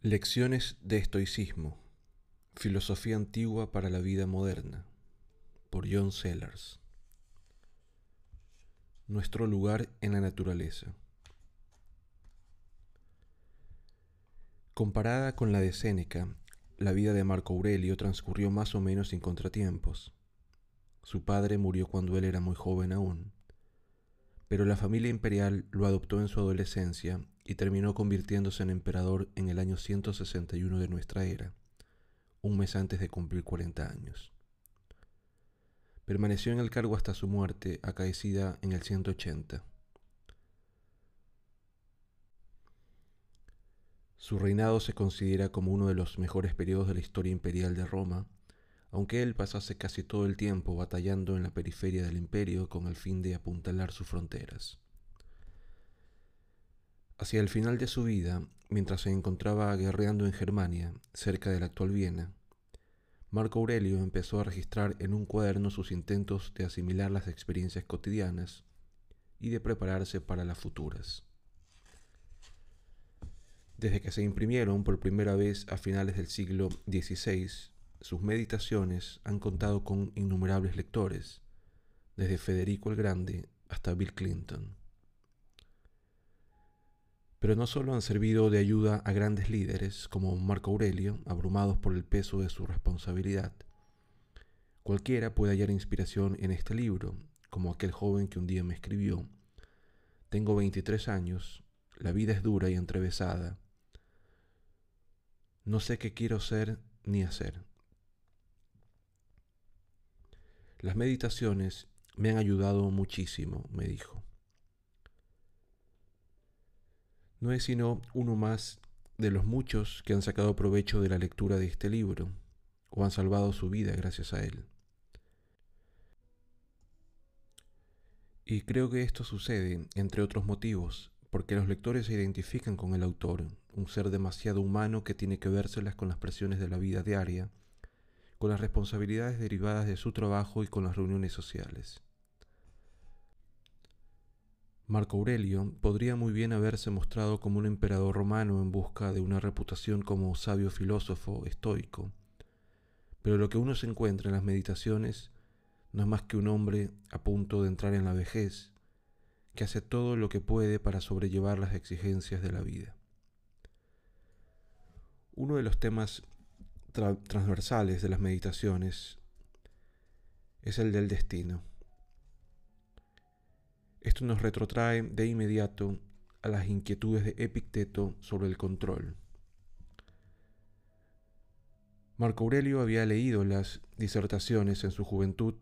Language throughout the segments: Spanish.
Lecciones de estoicismo. Filosofía antigua para la vida moderna. Por John Sellers. Nuestro lugar en la naturaleza. Comparada con la de Séneca, la vida de Marco Aurelio transcurrió más o menos sin contratiempos. Su padre murió cuando él era muy joven aún, pero la familia imperial lo adoptó en su adolescencia y terminó convirtiéndose en emperador en el año 161 de nuestra era, un mes antes de cumplir 40 años. Permaneció en el cargo hasta su muerte, acaecida en el 180. Su reinado se considera como uno de los mejores periodos de la historia imperial de Roma, aunque él pasase casi todo el tiempo batallando en la periferia del imperio con el fin de apuntalar sus fronteras. Hacia el final de su vida, mientras se encontraba guerreando en Germania, cerca de la actual Viena, Marco Aurelio empezó a registrar en un cuaderno sus intentos de asimilar las experiencias cotidianas y de prepararse para las futuras. Desde que se imprimieron por primera vez a finales del siglo XVI, sus meditaciones han contado con innumerables lectores, desde Federico el Grande hasta Bill Clinton pero no solo han servido de ayuda a grandes líderes como Marco Aurelio, abrumados por el peso de su responsabilidad. Cualquiera puede hallar inspiración en este libro, como aquel joven que un día me escribió. Tengo 23 años, la vida es dura y entrevesada. No sé qué quiero ser ni hacer. Las meditaciones me han ayudado muchísimo, me dijo no es sino uno más de los muchos que han sacado provecho de la lectura de este libro, o han salvado su vida gracias a él. Y creo que esto sucede, entre otros motivos, porque los lectores se identifican con el autor, un ser demasiado humano que tiene que vérselas con las presiones de la vida diaria, con las responsabilidades derivadas de su trabajo y con las reuniones sociales. Marco Aurelio podría muy bien haberse mostrado como un emperador romano en busca de una reputación como sabio filósofo estoico, pero lo que uno se encuentra en las meditaciones no es más que un hombre a punto de entrar en la vejez, que hace todo lo que puede para sobrellevar las exigencias de la vida. Uno de los temas transversales de las meditaciones es el del destino. Esto nos retrotrae de inmediato a las inquietudes de Epicteto sobre el control. Marco Aurelio había leído las disertaciones en su juventud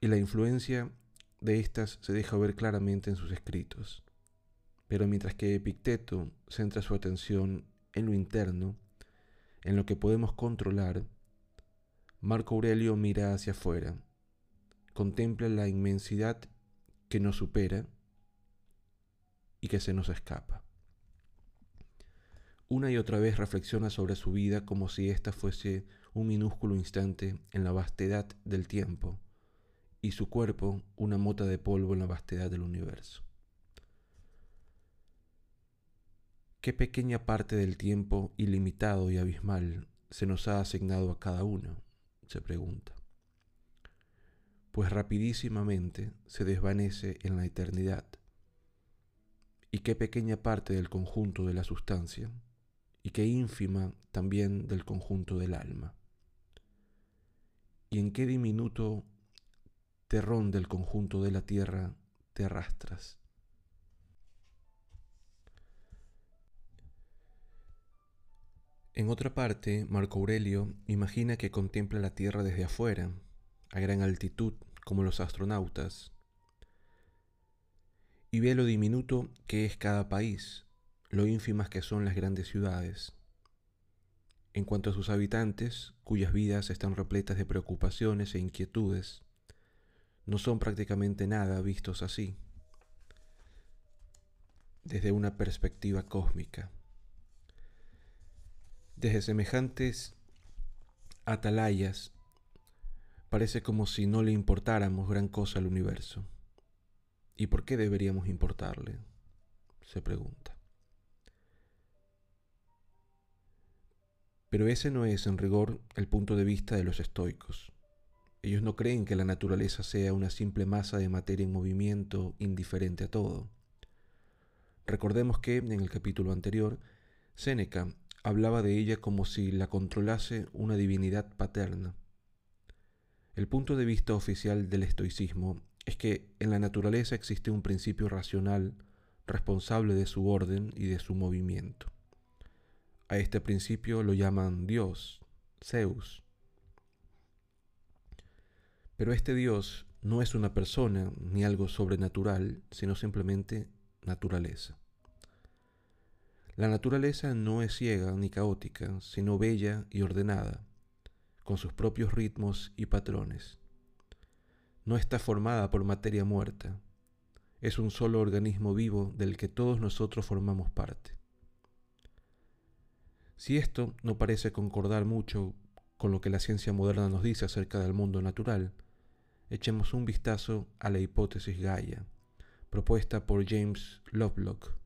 y la influencia de éstas se deja ver claramente en sus escritos. Pero mientras que Epicteto centra su atención en lo interno, en lo que podemos controlar, Marco Aurelio mira hacia afuera, contempla la inmensidad que nos supera y que se nos escapa. Una y otra vez reflexiona sobre su vida como si ésta fuese un minúsculo instante en la vastedad del tiempo y su cuerpo una mota de polvo en la vastedad del universo. ¿Qué pequeña parte del tiempo ilimitado y abismal se nos ha asignado a cada uno? se pregunta pues rapidísimamente se desvanece en la eternidad. Y qué pequeña parte del conjunto de la sustancia, y qué ínfima también del conjunto del alma. Y en qué diminuto terrón del conjunto de la tierra te arrastras. En otra parte, Marco Aurelio imagina que contempla la tierra desde afuera, a gran altitud como los astronautas, y ve lo diminuto que es cada país, lo ínfimas que son las grandes ciudades. En cuanto a sus habitantes, cuyas vidas están repletas de preocupaciones e inquietudes, no son prácticamente nada vistos así, desde una perspectiva cósmica. Desde semejantes atalayas, parece como si no le importáramos gran cosa al universo. ¿Y por qué deberíamos importarle? se pregunta. Pero ese no es, en rigor, el punto de vista de los estoicos. Ellos no creen que la naturaleza sea una simple masa de materia en movimiento indiferente a todo. Recordemos que, en el capítulo anterior, Séneca hablaba de ella como si la controlase una divinidad paterna. El punto de vista oficial del estoicismo es que en la naturaleza existe un principio racional responsable de su orden y de su movimiento. A este principio lo llaman Dios, Zeus. Pero este Dios no es una persona ni algo sobrenatural, sino simplemente naturaleza. La naturaleza no es ciega ni caótica, sino bella y ordenada, con sus propios ritmos y patrones. No está formada por materia muerta, es un solo organismo vivo del que todos nosotros formamos parte. Si esto no parece concordar mucho con lo que la ciencia moderna nos dice acerca del mundo natural, echemos un vistazo a la hipótesis Gaia, propuesta por James Lovelock.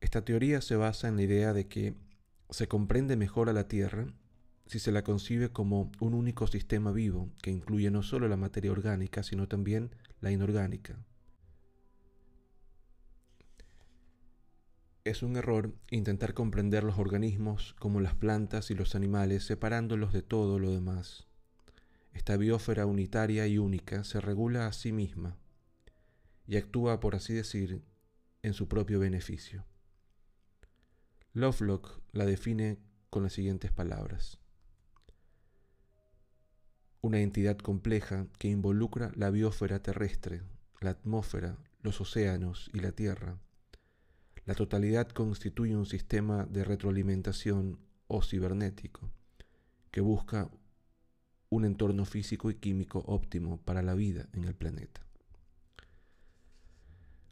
Esta teoría se basa en la idea de que se comprende mejor a la Tierra si se la concibe como un único sistema vivo que incluye no solo la materia orgánica, sino también la inorgánica, Es un error intentar comprender los organismos como las plantas y los animales separándolos de todo lo demás. Esta biosfera unitaria y única se regula a sí misma y actúa, por así decir, en su propio beneficio. Lovelock la define con las siguientes palabras. Una entidad compleja que involucra la biosfera terrestre, la atmósfera, los océanos y la tierra la totalidad constituye un sistema de retroalimentación o cibernético que busca un entorno físico y químico óptimo para la vida en el planeta.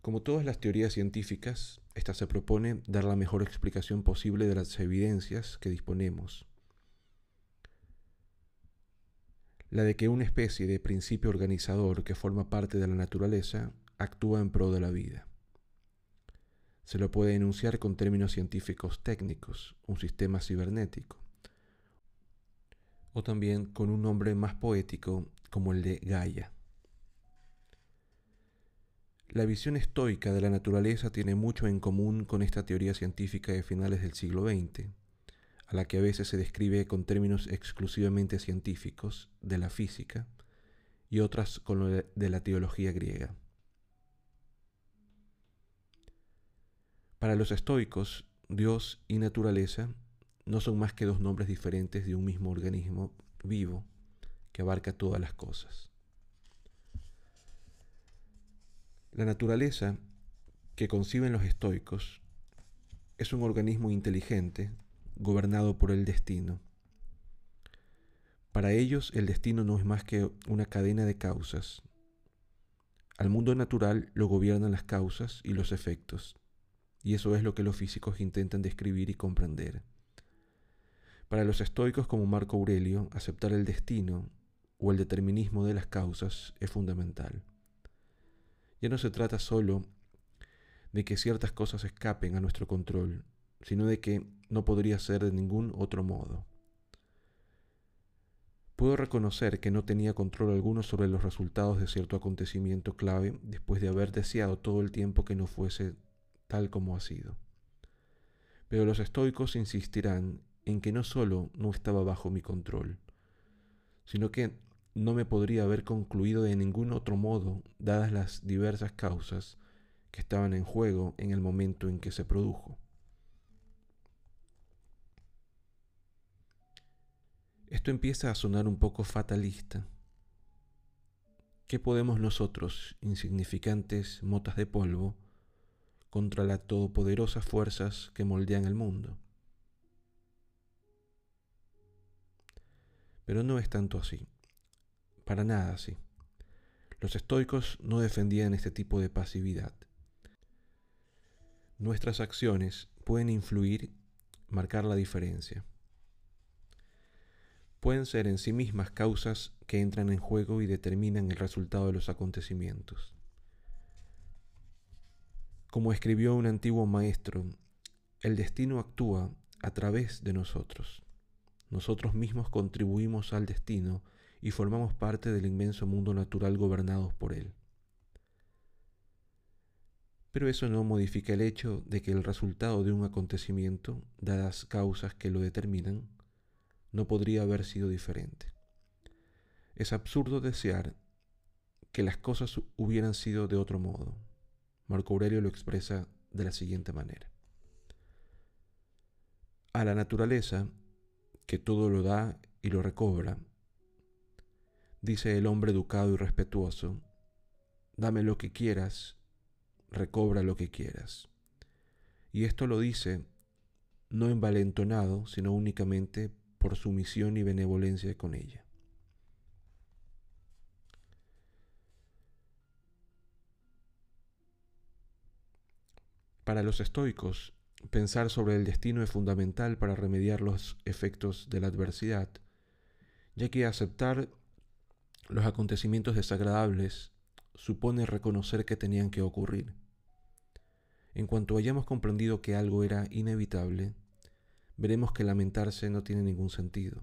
Como todas las teorías científicas, esta se propone dar la mejor explicación posible de las evidencias que disponemos. La de que una especie de principio organizador que forma parte de la naturaleza actúa en pro de la vida. Se lo puede enunciar con términos científicos técnicos, un sistema cibernético, o también con un nombre más poético como el de Gaia. La visión estoica de la naturaleza tiene mucho en común con esta teoría científica de finales del siglo XX, a la que a veces se describe con términos exclusivamente científicos de la física y otras con lo de la teología griega. Para los estoicos, Dios y naturaleza no son más que dos nombres diferentes de un mismo organismo vivo que abarca todas las cosas. La naturaleza que conciben los estoicos es un organismo inteligente gobernado por el destino. Para ellos el destino no es más que una cadena de causas. Al mundo natural lo gobiernan las causas y los efectos. Y eso es lo que los físicos intentan describir y comprender. Para los estoicos como Marco Aurelio, aceptar el destino o el determinismo de las causas es fundamental. Ya no se trata solo de que ciertas cosas escapen a nuestro control, sino de que no podría ser de ningún otro modo. Puedo reconocer que no tenía control alguno sobre los resultados de cierto acontecimiento clave después de haber deseado todo el tiempo que no fuese tal como ha sido. Pero los estoicos insistirán en que no solo no estaba bajo mi control, sino que no me podría haber concluido de ningún otro modo, dadas las diversas causas que estaban en juego en el momento en que se produjo. Esto empieza a sonar un poco fatalista. ¿Qué podemos nosotros, insignificantes motas de polvo, contra las todopoderosas fuerzas que moldean el mundo. Pero no es tanto así, para nada así. Los estoicos no defendían este tipo de pasividad. Nuestras acciones pueden influir, marcar la diferencia. pueden ser en sí mismas causas que entran en juego y determinan el resultado de los acontecimientos. Como escribió un antiguo maestro, el destino actúa a través de nosotros. Nosotros mismos contribuimos al destino y formamos parte del inmenso mundo natural gobernados por él. Pero eso no modifica el hecho de que el resultado de un acontecimiento, dadas causas que lo determinan, no podría haber sido diferente. Es absurdo desear que las cosas hubieran sido de otro modo. Marco Aurelio lo expresa de la siguiente manera. A la naturaleza, que todo lo da y lo recobra, dice el hombre educado y respetuoso, dame lo que quieras, recobra lo que quieras. Y esto lo dice no envalentonado, sino únicamente por su misión y benevolencia con ella. Para los estoicos, pensar sobre el destino es fundamental para remediar los efectos de la adversidad, ya que aceptar los acontecimientos desagradables supone reconocer que tenían que ocurrir. En cuanto hayamos comprendido que algo era inevitable, veremos que lamentarse no tiene ningún sentido,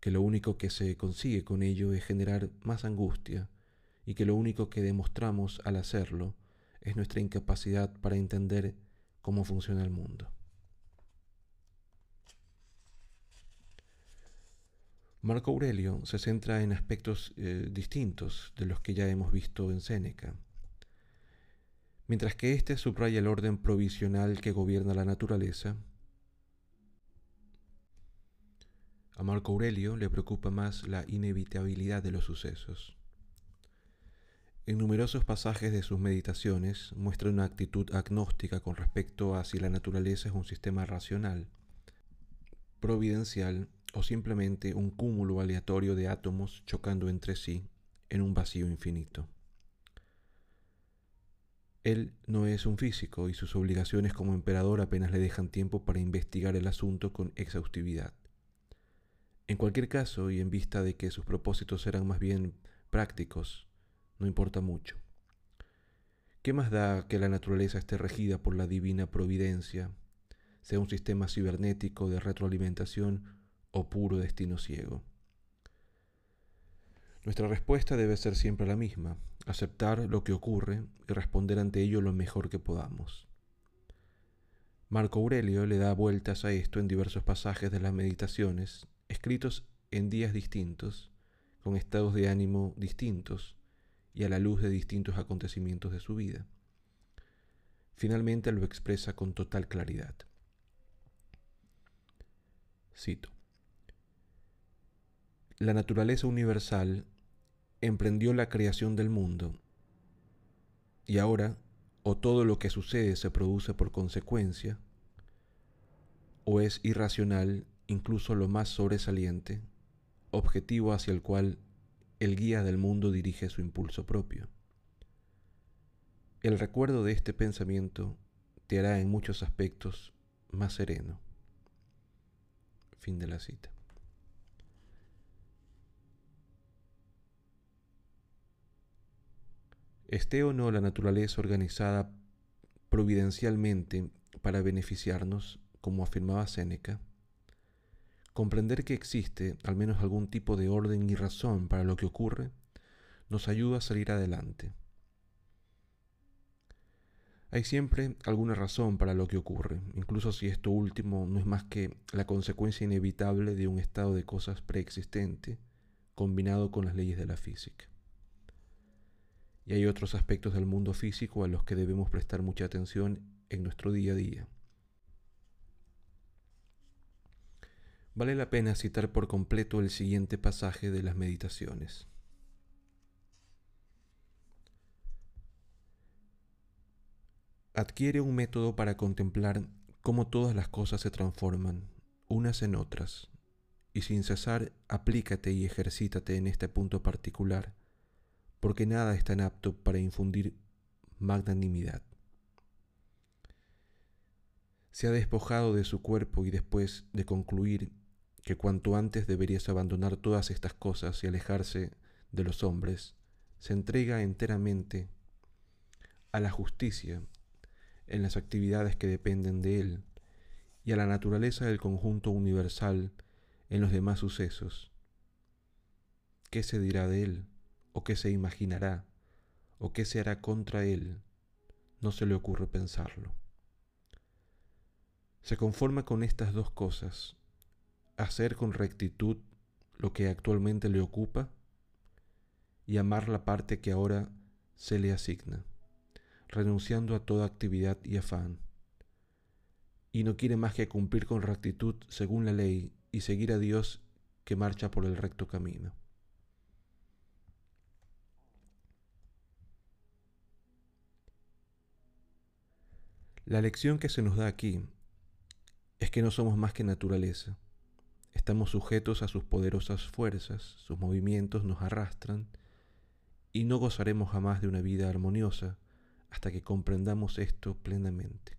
que lo único que se consigue con ello es generar más angustia y que lo único que demostramos al hacerlo es nuestra incapacidad para entender cómo funciona el mundo. Marco Aurelio se centra en aspectos eh, distintos de los que ya hemos visto en Séneca. Mientras que éste subraya el orden provisional que gobierna la naturaleza, a Marco Aurelio le preocupa más la inevitabilidad de los sucesos. En numerosos pasajes de sus meditaciones muestra una actitud agnóstica con respecto a si la naturaleza es un sistema racional, providencial o simplemente un cúmulo aleatorio de átomos chocando entre sí en un vacío infinito. Él no es un físico y sus obligaciones como emperador apenas le dejan tiempo para investigar el asunto con exhaustividad. En cualquier caso, y en vista de que sus propósitos eran más bien prácticos, no importa mucho. ¿Qué más da que la naturaleza esté regida por la divina providencia, sea un sistema cibernético de retroalimentación o puro destino ciego. Nuestra respuesta debe ser siempre la misma, aceptar lo que ocurre y responder ante ello lo mejor que podamos. Marco Aurelio le da vueltas a esto en diversos pasajes de las meditaciones, escritos en días distintos, con estados de ánimo distintos y a la luz de distintos acontecimientos de su vida. Finalmente lo expresa con total claridad. Cito la naturaleza universal emprendió la creación del mundo y ahora o todo lo que sucede se produce por consecuencia o es irracional incluso lo más sobresaliente, objetivo hacia el cual el guía del mundo dirige su impulso propio. El recuerdo de este pensamiento te hará en muchos aspectos más sereno. Fin de la cita. Esté o no la naturaleza organizada providencialmente para beneficiarnos, como afirmaba Séneca, comprender que existe al menos algún tipo de orden y razón para lo que ocurre nos ayuda a salir adelante. Hay siempre alguna razón para lo que ocurre, incluso si esto último no es más que la consecuencia inevitable de un estado de cosas preexistente combinado con las leyes de la física y hay otros aspectos del mundo físico a los que debemos prestar mucha atención en nuestro día a día. Vale la pena citar por completo el siguiente pasaje de las meditaciones. Adquiere un método para contemplar cómo todas las cosas se transforman, unas en otras, y sin cesar aplícate y ejercítate en este punto particular porque nada es tan apto para infundir magnanimidad. Se ha despojado de su cuerpo y después de concluir que cuanto antes deberías abandonar todas estas cosas y alejarse de los hombres, se entrega enteramente a la justicia en las actividades que dependen de él y a la naturaleza del conjunto universal en los demás sucesos. ¿Qué se dirá de él? ¿O qué se imaginará? ¿O qué se hará contra él? No se le ocurre pensarlo. Se conforma con estas dos cosas, hacer con rectitud lo que actualmente le ocupa y amar la parte que ahora se le asigna, renunciando a toda actividad y afán. Y no quiere más que cumplir con rectitud según la ley y seguir a Dios que marcha por el recto camino. La lección que se nos da aquí es que no somos más que naturaleza. Estamos sujetos a sus poderosas fuerzas, sus movimientos nos arrastran y no gozaremos jamás de una vida armoniosa hasta que comprendamos esto plenamente.